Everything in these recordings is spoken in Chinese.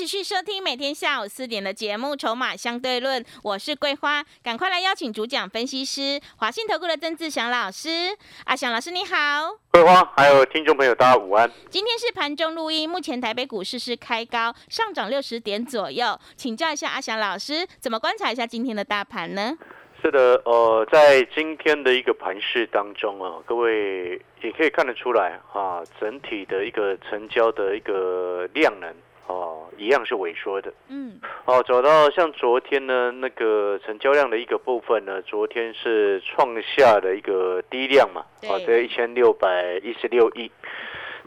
持续收听每天下午四点的节目《筹码相对论》，我是桂花，赶快来邀请主讲分析师华信投顾的曾志祥老师。阿祥老师你好，桂花还有听众朋友大家午安。今天是盘中录音，目前台北股市是开高，上涨六十点左右，请教一下阿祥老师，怎么观察一下今天的大盘呢？是的，呃，在今天的一个盘市当中啊，各位也可以看得出来啊，整体的一个成交的一个量能。哦，一样是萎缩的。嗯，哦，走到像昨天呢，那个成交量的一个部分呢，昨天是创下的一个低量嘛，哦，在一千六百一十六亿。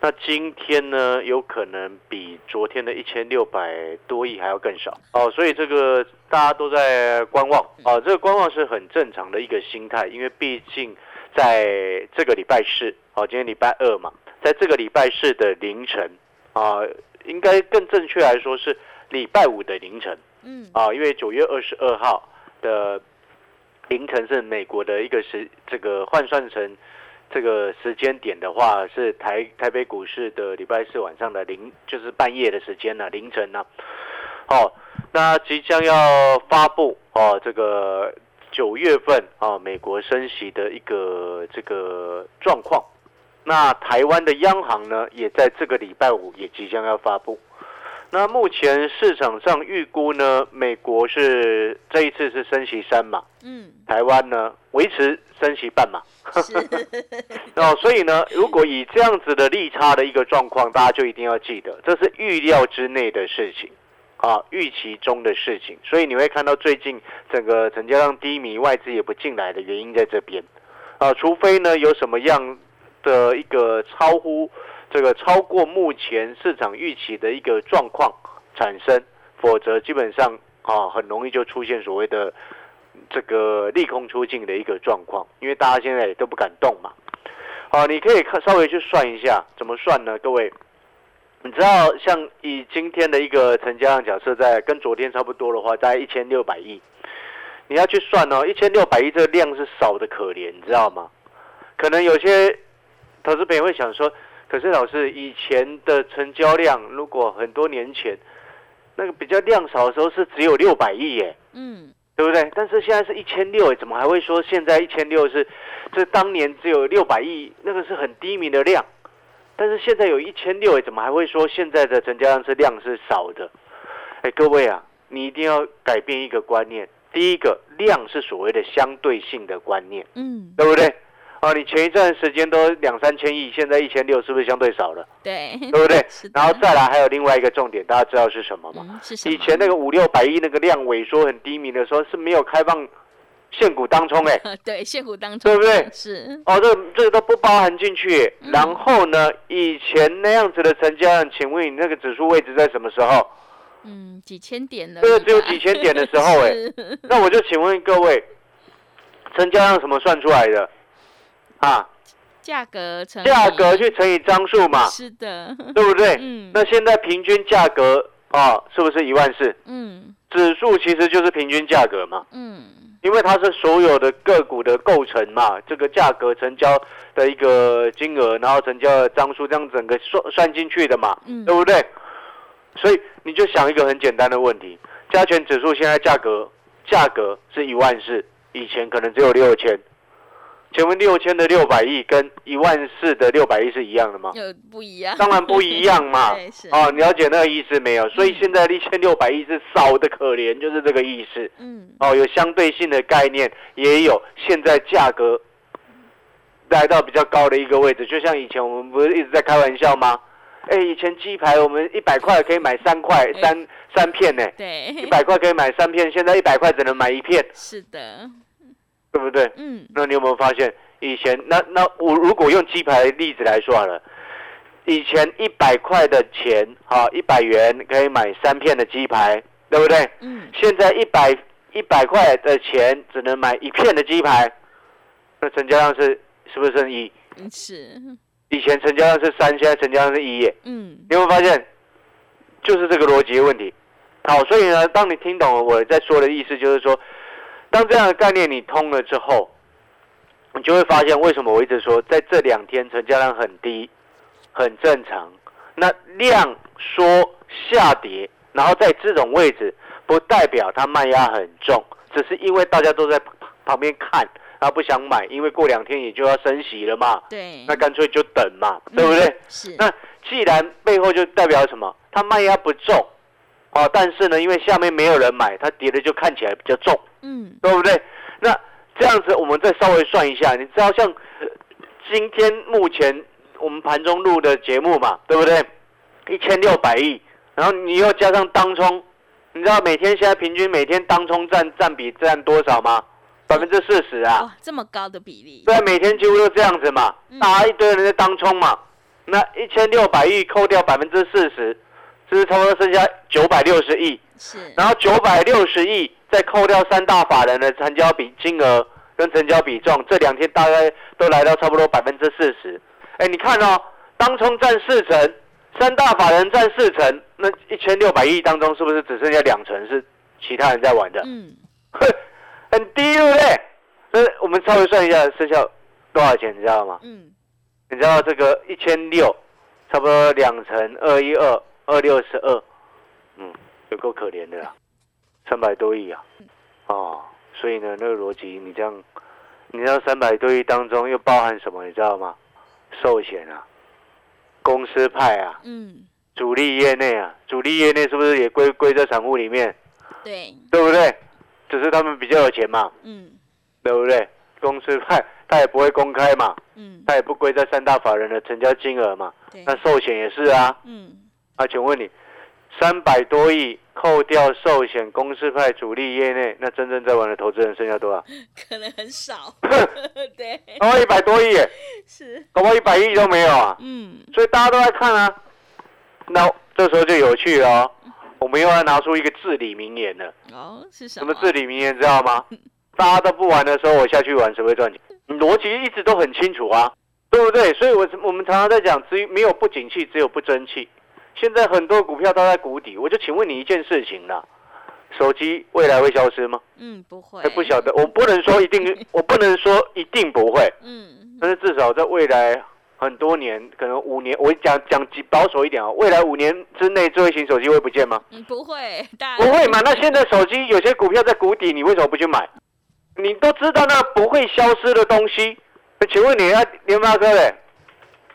那今天呢，有可能比昨天的一千六百多亿还要更少。哦，所以这个大家都在观望。哦，这个观望是很正常的一个心态，因为毕竟在这个礼拜四，哦，今天礼拜二嘛，在这个礼拜四的凌晨，啊。应该更正确来说是礼拜五的凌晨，嗯。啊，因为九月二十二号的凌晨是美国的一个时，这个换算成这个时间点的话，是台台北股市的礼拜四晚上的零，就是半夜的时间呢，凌晨呢，哦，那即将要发布哦，这个九月份啊，美国升息的一个这个状况。那台湾的央行呢，也在这个礼拜五也即将要发布。那目前市场上预估呢，美国是这一次是升息三嘛，嗯，台湾呢维持升息半嘛，哦，所以呢，如果以这样子的利差的一个状况，大家就一定要记得，这是预料之内的事情啊，预期中的事情。所以你会看到最近整个成交量低迷，外资也不进来的原因在这边啊，除非呢有什么样。的一个超乎这个超过目前市场预期的一个状况产生，否则基本上啊很容易就出现所谓的这个利空出尽的一个状况，因为大家现在也都不敢动嘛。好，你可以看稍微去算一下，怎么算呢？各位，你知道像以今天的一个成交量假设在跟昨天差不多的话，在一千六百亿，你要去算哦，一千六百亿这个量是少的可怜，你知道吗？可能有些。投资朋友会想说：“可是老师，以前的成交量，如果很多年前那个比较量少的时候是只有六百亿耶，嗯，对不对？但是现在是一千六哎，怎么还会说现在一千六？是这当年只有六百亿，那个是很低迷的量，但是现在有一千六哎，怎么还会说现在的成交量是量是少的？哎，各位啊，你一定要改变一个观念，第一个量是所谓的相对性的观念，嗯，对不对？”哦，你前一段时间都两三千亿，现在一千六，是不是相对少了？对，对不对？然后再来，还有另外一个重点，大家知道是什么吗？是以前那个五六百亿那个量萎缩很低迷的时候，是没有开放现股当冲哎。对，现股当冲，对不对？是。哦，这这个都不包含进去。然后呢，以前那样子的成交量，请问你那个指数位置在什么时候？嗯，几千点的。这个只有几千点的时候 哎。那我就请问各位，成交量什么算出来的？啊，价格乘价格去乘以张数嘛，是的，对不对？嗯，那现在平均价格啊，是不是一万四？嗯，指数其实就是平均价格嘛，嗯，因为它是所有的个股的构成嘛，这个价格成交的一个金额，然后成交的张数，这样整个算算进去的嘛，嗯，对不对？所以你就想一个很简单的问题：加权指数现在价格价格是一万四，以前可能只有六千。请问六千的六百亿跟一万四的六百亿是一样的吗？有不一样，当然不一样嘛。哦，了解那个意思没有？所以现在一千六百亿是少的可怜，就是这个意思。嗯。哦，有相对性的概念，也有现在价格来到比较高的一个位置。就像以前我们不是一直在开玩笑吗？哎，以前鸡排我们一百块可以买三块三三片呢。对。一百块可以买三片，现在一百块只能买一片。是的。对不对？嗯，那你有没有发现，以前那那我如果用鸡排的例子来说好了，以前一百块的钱，哈，一百元可以买三片的鸡排，对对不对？嗯，现在一百一百块的钱只能买一片的鸡排，那成交量是是不是剩一？嗯是，以前成交量是三，现在成交量是一耶。嗯你有没有发现，就是这个逻辑的问题？好，所以呢，当你听懂了我在说的意思，就是说，当这样的概念你通了之后，你就会发现为什么我一直说，在这两天成交量很低，很正常。那量缩下跌，然后在这种位置，不代表它卖压很重，只是因为大家都在旁旁边看，然后不想买，因为过两天也就要升息了嘛，对，那干脆就等嘛，对不对？嗯是，那既然背后就代表什么？它卖压不重，哦，但是呢，因为下面没有人买，它跌的就看起来比较重，嗯对不对？那这样子，我们再稍微算一下，你知道像呃今天目前我们盘中录的节目嘛，对不对？一千六百亿，然后你又加上当冲，你知道每天现在平均每天当冲占占比占多少吗？百分之四十啊！哇，这么高的比例，对啊，每天几乎都这样子嘛嗯，大家一堆人在当冲嘛。那一千六百亿扣掉百分之四十，这是差不多剩下九百六十亿。是，然后九百六十亿再扣掉三大法人的成交比金额跟成交比重，这两天大概都来到差不多百分之四十。哎，你看哦，当冲占四成，三大法人占四成，那一千六百亿当中是不是只剩下两成是其他人在玩的？嗯 很低，对不对？那我们稍微算一下，剩下多少钱，你知道吗？嗯你知道这个一千六，差不多两成二一二二六十二，嗯，有够可怜的啦，三百多亿啊，哦，所以呢，那个逻辑你这样，你知道三百多亿当中又包含什么？你知道吗？寿险啊，公司派啊，嗯，主力业内啊，主力业内是不是也归归在散户里面？对，对不对？只是他们比较有钱嘛，嗯对不对？公司派他也不会公开嘛，嗯他也不归在三大法人的成交金额嘛。对，那寿险也是啊，嗯啊，请问你，三百多亿扣掉寿险公司派主力业内，那真正在玩的投资人剩下多少？可能很少，对，搞到一百多亿，是，搞到一百亿都没有啊。嗯所以大家都在看啊。那这时候就有趣了哦，我们又要拿出一个至理名言了。哦，是什什么至理名言知道吗？嗯 大家都不玩的时候，我下去玩，谁会赚钱？你逻辑一直都很清楚啊，对不对？所以我我们常常在讲，只没有不景气，只有不争气。现在很多股票都在谷底，我就请问你一件事情啦：手机未来会消失吗？嗯，不会，不晓得，我不能说一定，我不能说一定不会，嗯但是至少在未来很多年，可能五年，我讲讲保守一点啊，未来五年之内，智慧型手机会不见吗？嗯，不会，不会嘛？那现在手机有些股票在谷底，你为什么不去买？你都知道那不会消失的东西，那请问你啊联发科嘞？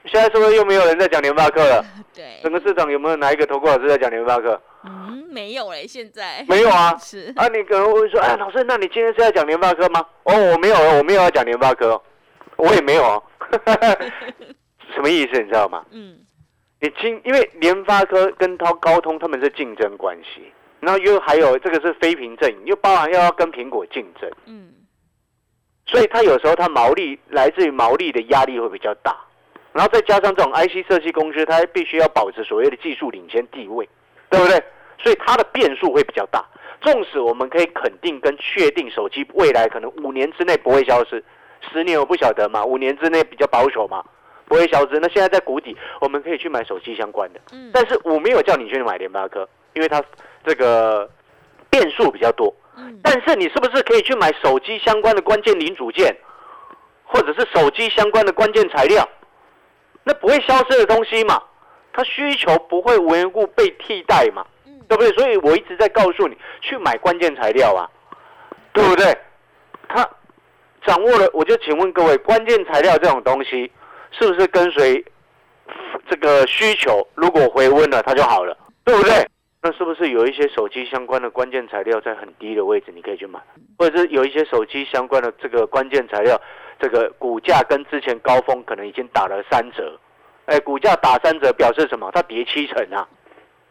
现在是不是又没有人在讲联发科了？对，整个市场有没有哪一个投顾老师在讲联发科？嗯，没有嘞，现在没有啊。是，啊，你可能会说，哎，老师，那你今天是要讲联发科吗？哦，我没有，我没有要讲联发科哦，我也没有哦。什么意思？你知道吗？嗯你今因为联发科跟高高通他们是竞争关系，然后又还有这个是非平阵营，又包含要要跟苹果竞争，嗯所以它有时候它毛利来自于毛利的压力会比较大，然后再加上这种 IC 设计公司，它必须要保持所谓的技术领先地位，对不对？所以它的变数会比较大。纵使我们可以肯定跟确定手机未来可能五年之内不会消失，十年我不晓得嘛，五年之内比较保守嘛，不会消失。那现在在谷底，我们可以去买手机相关的。嗯，但是我没有叫你去买联发科，因为它这个变数比较多。嗯但是你是不是可以去买手机相关的关键零组件，或者是手机相关的关键材料？那不会消失的东西嘛，它需求不会无缘故被替代嘛，嗯对不对？所以我一直在告诉你去买关键材料啊，对不对？它掌握了，我就请问各位，关键材料这种东西是不是跟随这个需求？如果回温了，它就好了，对不对？那是不是有一些手机相关的关键材料在很低的位置，你可以去买，或者是有一些手机相关的这个关键材料，这个股价跟之前高峰可能已经打了三折，哎，股价打三折表示什么？它跌七成啊！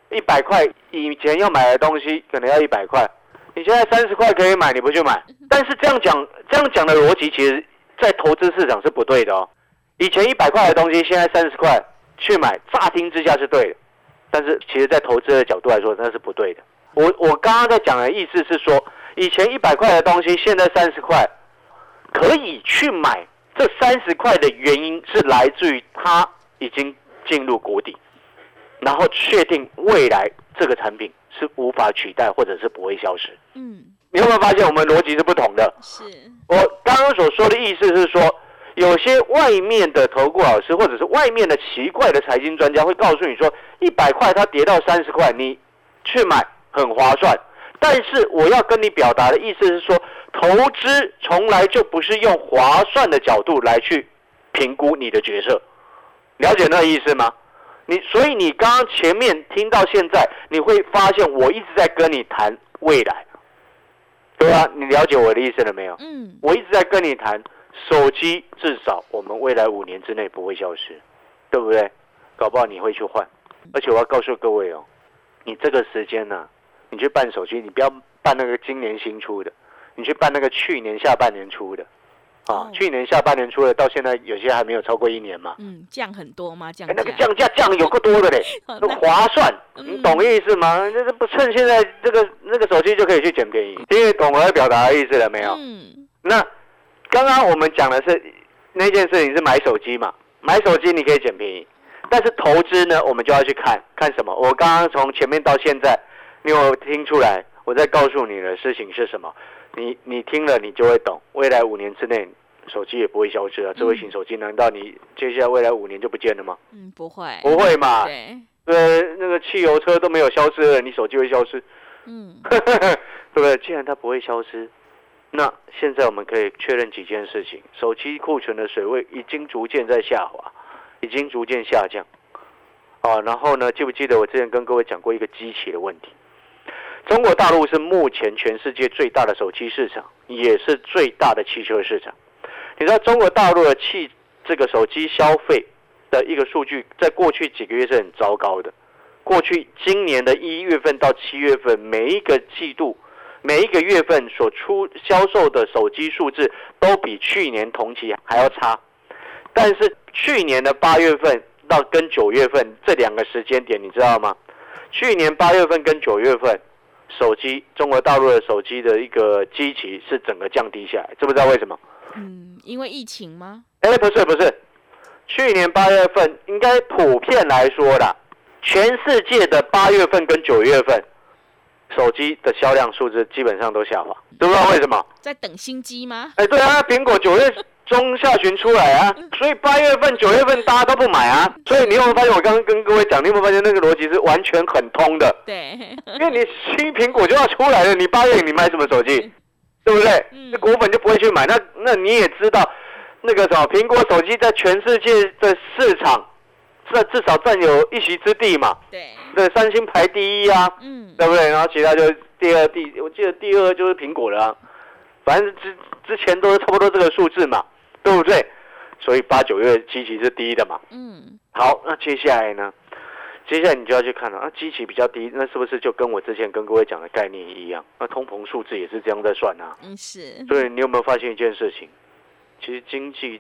一百块以前要买的东西可能要一百块，你现在三十块可以买，你不去买？但是这样讲，这样讲的逻辑，其实在投资市场是不对的哦。以前一百块的东西，现在三十块去买，乍听之下是对的，但是其实在投资的角度来说，那是不对的。我我刚刚在讲的意思是说，以前一百块的东西，现在三十块，可以去买。这三十块的原因是来自于它已经进入谷底，然后确定未来这个产品是无法取代或者是不会消失。嗯，你有没有发现我们逻辑是不同的？是，我刚刚所说的意思是说，有些外面的投顾老师或者是外面的奇怪的财经专家会告诉你说，一百块它跌到三十块，你去买很划算。但是我要跟你表达的意思是说，投资从来就不是用划算的角度来去评估你的决策，了解那个意思吗？你所以你刚刚前面听到现在，你会发现我一直在跟你谈未来，对啊？你了解我的意思了没有？嗯，我一直在跟你谈，手机至少我们未来五年之内不会消失，对不对？搞不好你会去换，而且我要告诉各位哦，你这个时间呢、你去办手机，你不要办那个今年新出的，你去办那个去年下半年出的，啊哦，去年下半年出的，到现在有些还没有超过一年嘛。嗯，降很多吗？降哎，那个降价降有够多的嘞，哦那那划算，嗯你懂意思吗？那这不趁现在这个那个手机就可以去捡便宜，因为懂我要表达的意思了没有？嗯，那刚刚我们讲的是那件事情是买手机嘛，买手机你可以捡便宜，但是投资呢，我们就要去看看什么。我刚刚从前面到现在，你有听出来我在告诉你的事情是什么？你你听了你就会懂，未来五年之内手机也不会消失啊，智慧型手机难道你接下来未来五年就不见了吗？嗯，不会，不会嘛？对，呃，那个汽油车都没有消失了，你手机会消失？嗯，对不对？既然它不会消失，那现在我们可以确认几件事情：手机库存的水位已经逐渐在下滑，已经逐渐下降。啊，然后呢，记不记得我之前跟各位讲过一个机器的问题？中国大陆是目前全世界最大的手机市场，也是最大的汽车市场。你知道中国大陆的汽这个手机消费的一个数据，在过去几个月是很糟糕的。过去今年的一月份到七月份，每一个季度、每一个月份所出销售的手机数字都比去年同期还要差。但是去年的八月份到跟九月份这两个时间点，你知道吗？去年八月份跟九月份，手机中国大陆的手机的一个基期是整个降低下来，知不知道为什么？嗯，因为疫情吗？哎，不是不是，去年八月份应该普遍来说啦，全世界的八月份跟九月份，手机的销量数字基本上都下滑，知不知道为什么？在等新机吗？哎，对啊，苹果九月中下旬出来啊，所以八月份、九月份大家都不买啊，所以你有没有发现我刚刚跟各位讲，你有没有发现那个逻辑是完全很通的？对，因为你新苹果就要出来了，你八月你买什么手机？对不对？嗯那果粉就不会去买。那那你也知道，那个什么苹果手机在全世界的市场，这至少占有一席之地嘛。对，对，三星排第一啊，嗯，对不对？然后其他就第二、第，我记得第二就是苹果了、啊，反正之之前都是差不多这个数字嘛，对不对？所以八九月基期是第一的嘛。嗯，好，那接下来呢？接下来你就要去看了啊，基期比较低，那是不是就跟我之前跟各位讲的概念一样？那通膨数字也是这样在算啊。嗯是，所以你有没有发现一件事情？其实经济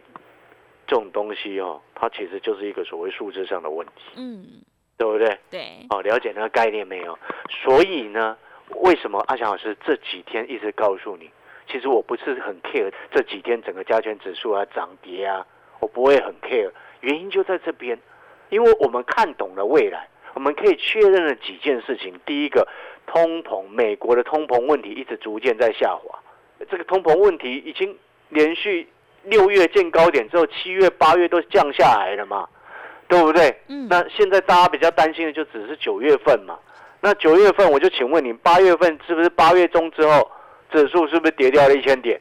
这种东西哦，它其实就是一个所谓数字上的问题，嗯，对不对？对，哦，了解那个概念没有？所以呢，为什么阿翔老师这几天一直告诉你，其实我不是很 care 这几天整个加权指数啊涨跌啊，我不会很 care，原因就在这边，因为我们看懂了未来，我们可以确认了几件事情。第一个，通膨，美国的通膨问题一直逐渐在下滑，这个通膨问题已经连续六月见高点之后，七月、八月都降下来了嘛，对不对？嗯，那现在大家比较担心的就只是九月份嘛。那九月份我就请问你，八月份是不是八月中之后指数是不是跌掉了一千点？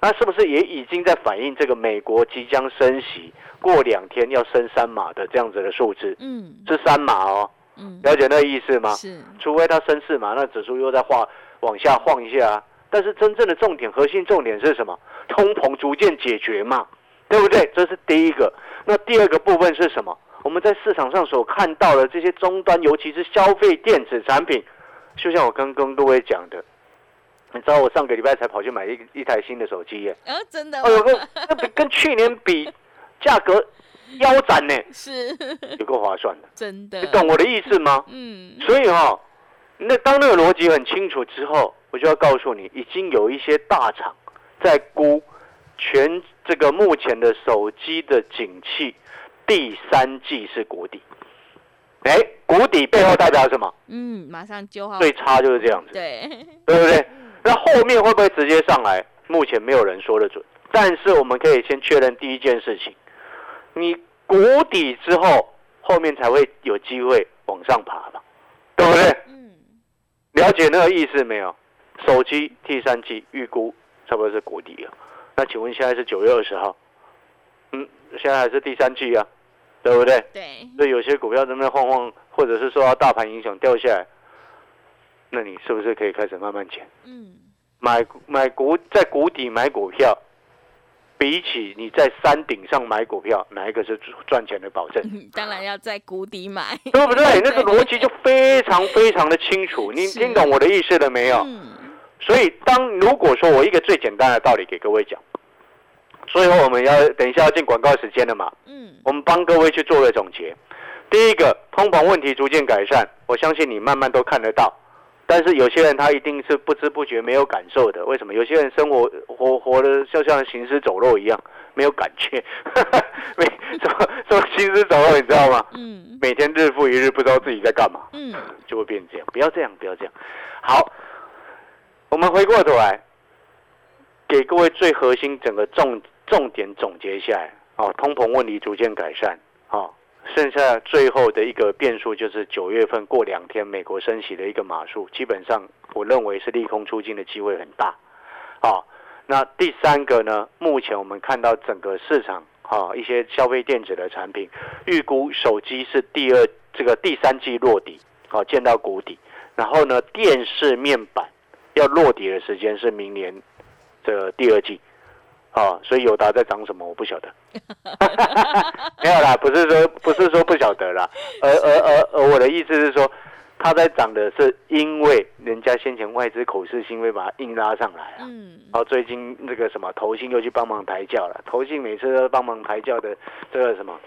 那是不是也已经在反映这个美国即将升息，过两天要升三码的这样子的数字？嗯是三码哦，嗯，了解那个意思吗？是，除非它升四码，那指数又在晃往下晃一下啊。但是真正的重点，核心重点是什么？通膨逐渐解决嘛，对不对？这是第一个。那第二个部分是什么？我们在市场上所看到的这些终端，尤其是消费电子产品，就像我刚跟各位讲的，你知道我上个礼拜才跑去买一一台新的手机耶，哦，真的哦，有吗？个那比跟去年比，价格腰斩呢，是，有够划算的，真的，你懂我的意思吗？嗯，所以哈、那当那个逻辑很清楚之后，我就要告诉你，已经有一些大厂在估全这个目前的手机的景气第三季是谷底。哎，谷底背后代表什么？嗯，马上就好。最差就是这样子，对，对不对？那后面会不会直接上来？目前没有人说得准，但是我们可以先确认第一件事情：你谷底之后，后面才会有机会往上爬嘛，对不对？嗯，了解那个意思没有？手机第三季预估差不多是谷底了。那请问现在是九月二十号，嗯，现在还是第三季啊，对不对？对，所以有些股票在那晃晃，或者是受到大盘影响掉下来，那你是不是可以开始慢慢减？嗯，买买股在谷底买股票，比起你在山顶上买股票，哪一个是赚钱的保证？当然要在谷底买，对不对？那个逻辑就非常非常的清楚。你是听懂我的意思了没有？嗯，所以当如果说我一个最简单的道理给各位讲，所以我们要等一下要进广告时间了嘛，嗯，我们帮各位去做个总结。第一个，通膨问题逐渐改善，我相信你慢慢都看得到。但是有些人他一定是不知不觉没有感受的，为什么？有些人生活活活的就像行尸走肉一样，没有感觉，没什么什么行尸走肉，你知道吗？嗯，每天日复一日，不知道自己在干嘛，嗯，就会变这样。不要这样，不要这样。好，我们回过头来，给各位最核心整个重重点总结一下来。哦，通膨问题逐渐改善。哦，剩下最后的一个变数就是九月份过两天美国升息的一个码数，基本上我认为是利空出尽的机会很大。哦，那第三个呢？目前我们看到整个市场啊、一些消费电子的产品，预估手机是第二这个第三季落底，哦，见到谷底。然后呢，电视面板要落底的时间是明年这第二季。啊，所以友达在涨什么我不晓得，没有啦，不是说不是说不晓得啦，而而而而我的意思是说，它在涨的是因为人家先前外资口是心非把它硬拉上来啊，嗯，然后最近那个什么投信又去帮忙抬轿了，投信每次都帮忙抬轿的这个什么，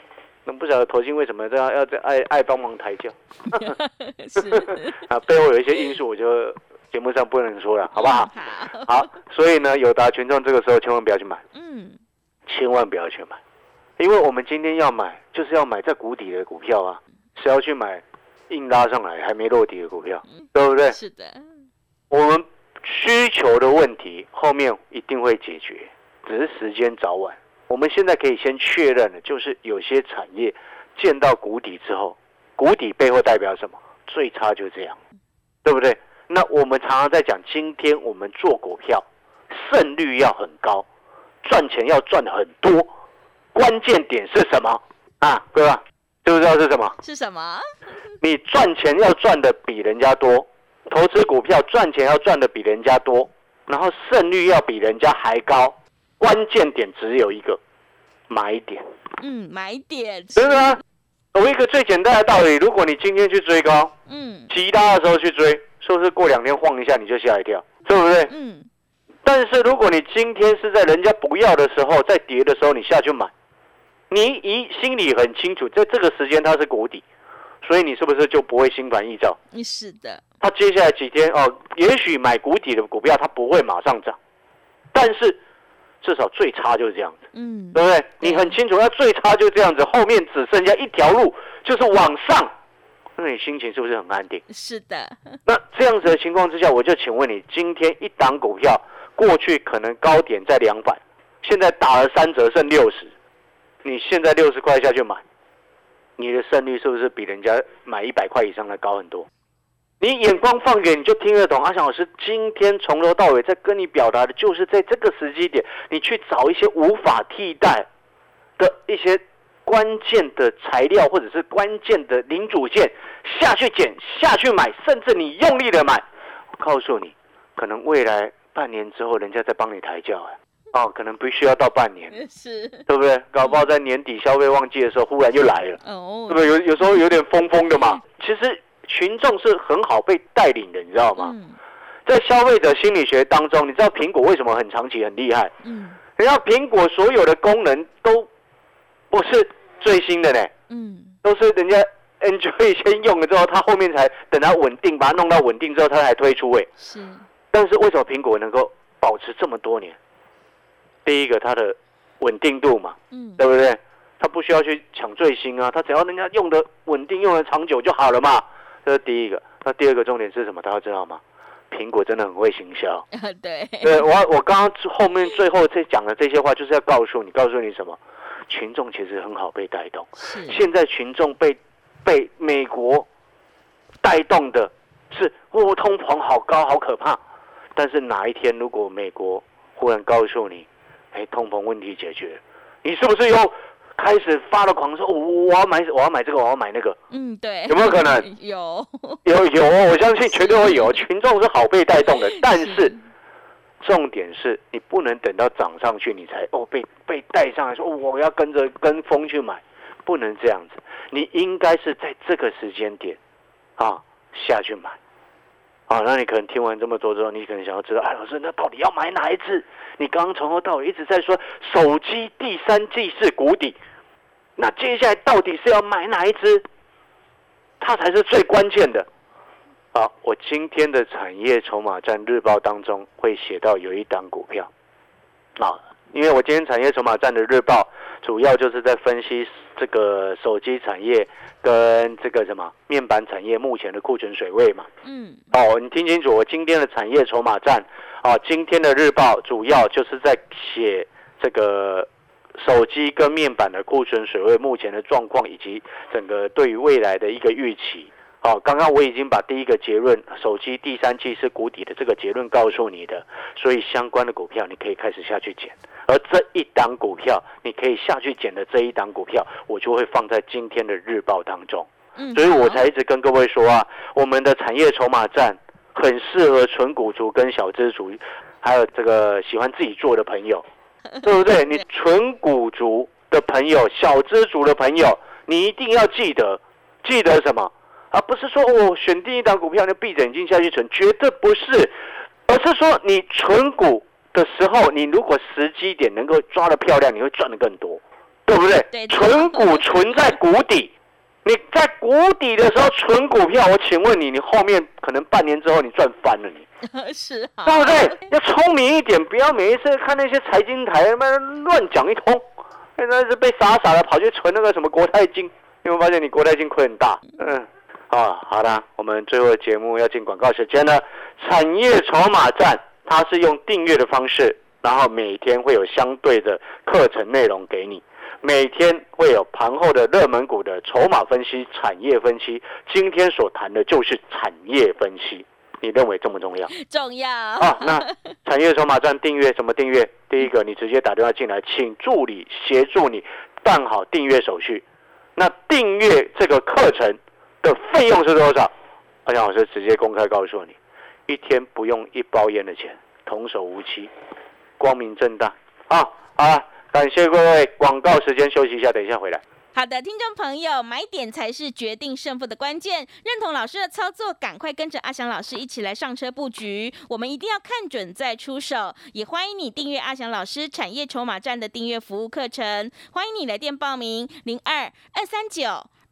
那不晓得投信为什么这样要这爱爱帮忙抬轿。是，啊，背后有一些因素，我就节目上不能说了，好不好？好，好，所以呢，友达群众这个时候千万不要去买，嗯，千万不要去买，因为我们今天要买就是要买在谷底的股票啊，谁要去买硬拉上来还没落底的股票，对不对？是的，我们需求的问题后面一定会解决，只是时间早晚。我们现在可以先确认的，就是有些产业见到谷底之后，谷底背后代表什么？最差就这样，对不对？那我们常常在讲，今天我们做股票胜率要很高，赚钱要赚很多，关键点是什么啊？各位啊知不知道是什么？是什么？你赚钱要赚的比人家多，投资股票赚钱要赚的比人家多，然后胜率要比人家还高，关键点只有一个，买点，嗯，买点，对不对啊？有一个最简单的道理，如果你今天去追高，嗯其他的时候去追，是不是过两天晃一下你就吓一跳，对不对？嗯，但是如果你今天是在人家不要的时候，在跌的时候你下去买，你一心里很清楚，在这个时间它是谷底，所以你是不是就不会心烦意躁？是的，它接下来几天哦，也许买谷底的股票它不会马上涨，但是至少最差就是这样子，嗯，对不对？你很清楚，它最差就这样子，后面只剩下一条路，就是往上，那你心情是不是很安定？是的，那这样子的情况之下，我就请问你，今天一档股票过去可能高点在两百，现在打了三折剩六十，你现在六十块下去买，你的胜率是不是比人家买一百块以上的高很多？你眼光放远，你就听得懂。阿翔老师今天从头到尾在跟你表达的，就是在这个时机点，你去找一些无法替代的一些关键的材料，或者是关键的零组件下去捡、下去买，甚至你用力的买。我告诉你，可能未来半年之后，人家再帮你抬轿哎。哦，可能必须要到半年，是，对不对？搞不好在年底消费旺季的时候，忽然就来了。哦对不，对？有有时候有点疯疯的嘛。其实群众是很好被带领的，你知道吗？嗯在消费者心理学当中，你知道苹果为什么很长期很厉害？嗯人家苹果所有的功能都不是最新的呢，嗯，都是人家 enjoy 先用了之后，他后面才等它稳定，把它弄到稳定之后，它才推出。哎，是。但是为什么苹果能够保持这么多年？第一个，它的稳定度嘛，嗯，对不对？它不需要去抢最新啊，它只要人家用的稳定、用的长久就好了嘛。这是第一个。那第二个重点是什么？大家知道吗？苹果真的很会行销。对。对我，我刚刚后面最后在讲的这些话，就是要告诉你，告诉你什么？群众其实很好被带动。现在群众被被美国带动的是，哦，通膨好高，好可怕。但是哪一天如果美国忽然告诉你，哎，通膨问题解决，你是不是又开始发了狂说，我我要买，我要买这个，我要买那个？嗯，对。有没有可能？有。有有，我相信绝对会有。群众是好被带动的，但是。重点是你不能等到涨上去，你才哦被被带上来说我要跟着跟风去买，不能这样子。你应该是在这个时间点啊下去买啊。那你可能听完这么多之后，你可能想要知道，哎，老师，那到底要买哪一只？你刚刚从头到尾一直在说手机第三季是谷底，那接下来到底是要买哪一只？它才是最关键的。好，我今天的产业筹码战日报当中会写到有一档股票，啊，因为我今天产业筹码战的日报主要就是在分析这个手机产业跟这个什么面板产业目前的库存水位嘛。嗯。哦，你听清楚，我今天的产业筹码战，啊，今天的日报主要就是在写这个手机跟面板的库存水位目前的状况，以及整个对于未来的一个预期。哦，刚刚我已经把第一个结论，手机第三季是谷底的这个结论告诉你的，所以相关的股票你可以开始下去捡，而这一档股票你可以下去捡的这一档股票，我就会放在今天的日报当中。嗯，所以我才一直跟各位说啊，我们的产业筹码战很适合纯股族跟小资族，还有这个喜欢自己做的朋友，对不对？你纯股族的朋友、小资族的朋友，你一定要记得，记得什么？而不是说我选定一档股票就闭着眼睛下去存，绝对不是，而是说你存股的时候，你如果时机点能够抓的漂亮，你会赚的更多，对不对？存股存在谷底，你在谷底的时候存股票，我请问你，你后面可能半年之后你赚翻了，你是，啊对不对？要聪明一点，不要每一次看那些财经台他妈乱讲一通，现在是被傻傻的跑去存那个什么国泰金，有没有发现你国泰金亏很大？嗯。啊，好的，我们最后的节目要进广告时间了。产业筹码站，它是用订阅的方式，然后每天会有相对的课程内容给你，每天会有盘后的热门股的筹码分析、产业分析。今天所谈的就是产业分析，你认为重不重要？重要。啊，那产业筹码站订阅怎么订阅？第一个，你直接打电话进来，请助理协助你办好订阅手续。那订阅这个课程。的费用是多少？阿翔老师直接公开告诉你，一天不用一包烟的钱，童叟无欺，光明正大。啊，好了，感谢各位，广告时间休息一下，等一下回来。好的，听众朋友，买点才是决定胜负的关键。认同老师的操作，赶快跟着阿翔老师一起来上车布局。我们一定要看准再出手。也欢迎你订阅阿翔老师产业筹码站的订阅服务课程。欢迎你来电报名：零二二三九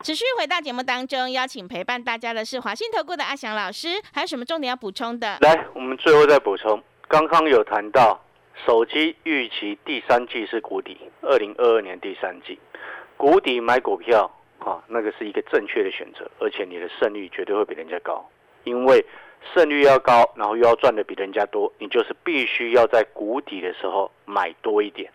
持续回到节目当中，邀请陪伴大家的是华信投顾的阿翔老师，还有什么重点要补充的？来，我们最后再补充，刚刚有谈到手机预期第三季是谷底，二零二二年第三季谷底买股票啊，那个是一个正确的选择，而且你的胜率绝对会比人家高。因为胜率要高，然后又要赚的比人家多，你就是必须要在谷底的时候买多一点。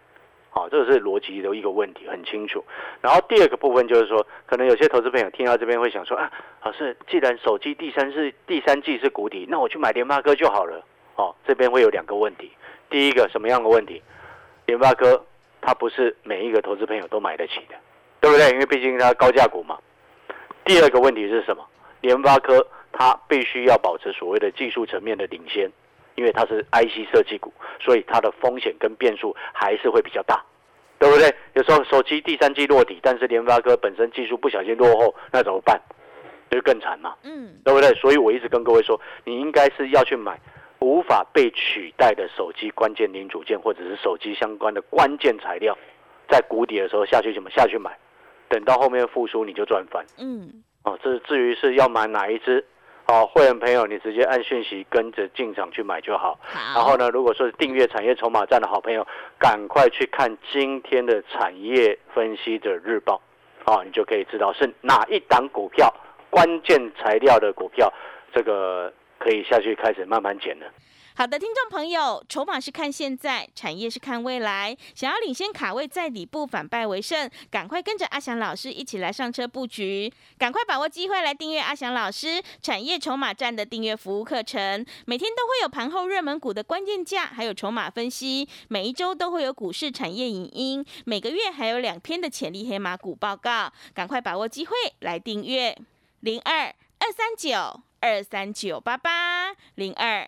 好，这是逻辑的一个问题，很清楚。然后第二个部分就是说，可能有些投资朋友听到这边会想说啊，老师，既然手机第三是第三季是谷底，那我去买联发科就好了。哦，这边会有两个问题。第一个什么样的问题？联发科它不是每一个投资朋友都买得起的，对不对？因为毕竟它高价股嘛。第二个问题是什么？联发科它必须要保持所谓的技术层面的领先。因为它是 IC 设计股，所以它的风险跟变数还是会比较大，对不对？有时候手机第三季落底，但是联发科本身技术不小心落后，那怎么办？就更惨嘛，嗯，对不对？所以我一直跟各位说，你应该是要去买无法被取代的手机关键零组件，或者是手机相关的关键材料，在谷底的时候下去怎么下去买？等到后面复苏你就赚翻，嗯，哦，这至于是要买哪一只？好，会员朋友，你直接按讯息跟着进场去买就好。好。然后呢，如果说是订阅产业筹码站的好朋友，赶快去看今天的产业分析的日报，好，你就可以知道是哪一档股票，关键材料的股票，这个可以下去开始慢慢减了。好的，听众朋友，筹码是看现在，产业是看未来。想要领先卡位在底部，反败为胜，赶快跟着阿翔老师一起来上车布局，赶快把握机会来订阅阿翔老师产业筹码站的订阅服务课程。每天都会有盘后热门股的关键价，还有筹码分析。每一周都会有股市产业影音，每个月还有两篇的潜力黑马股报告。赶快把握机会来订阅零二二三九二三九八八零二。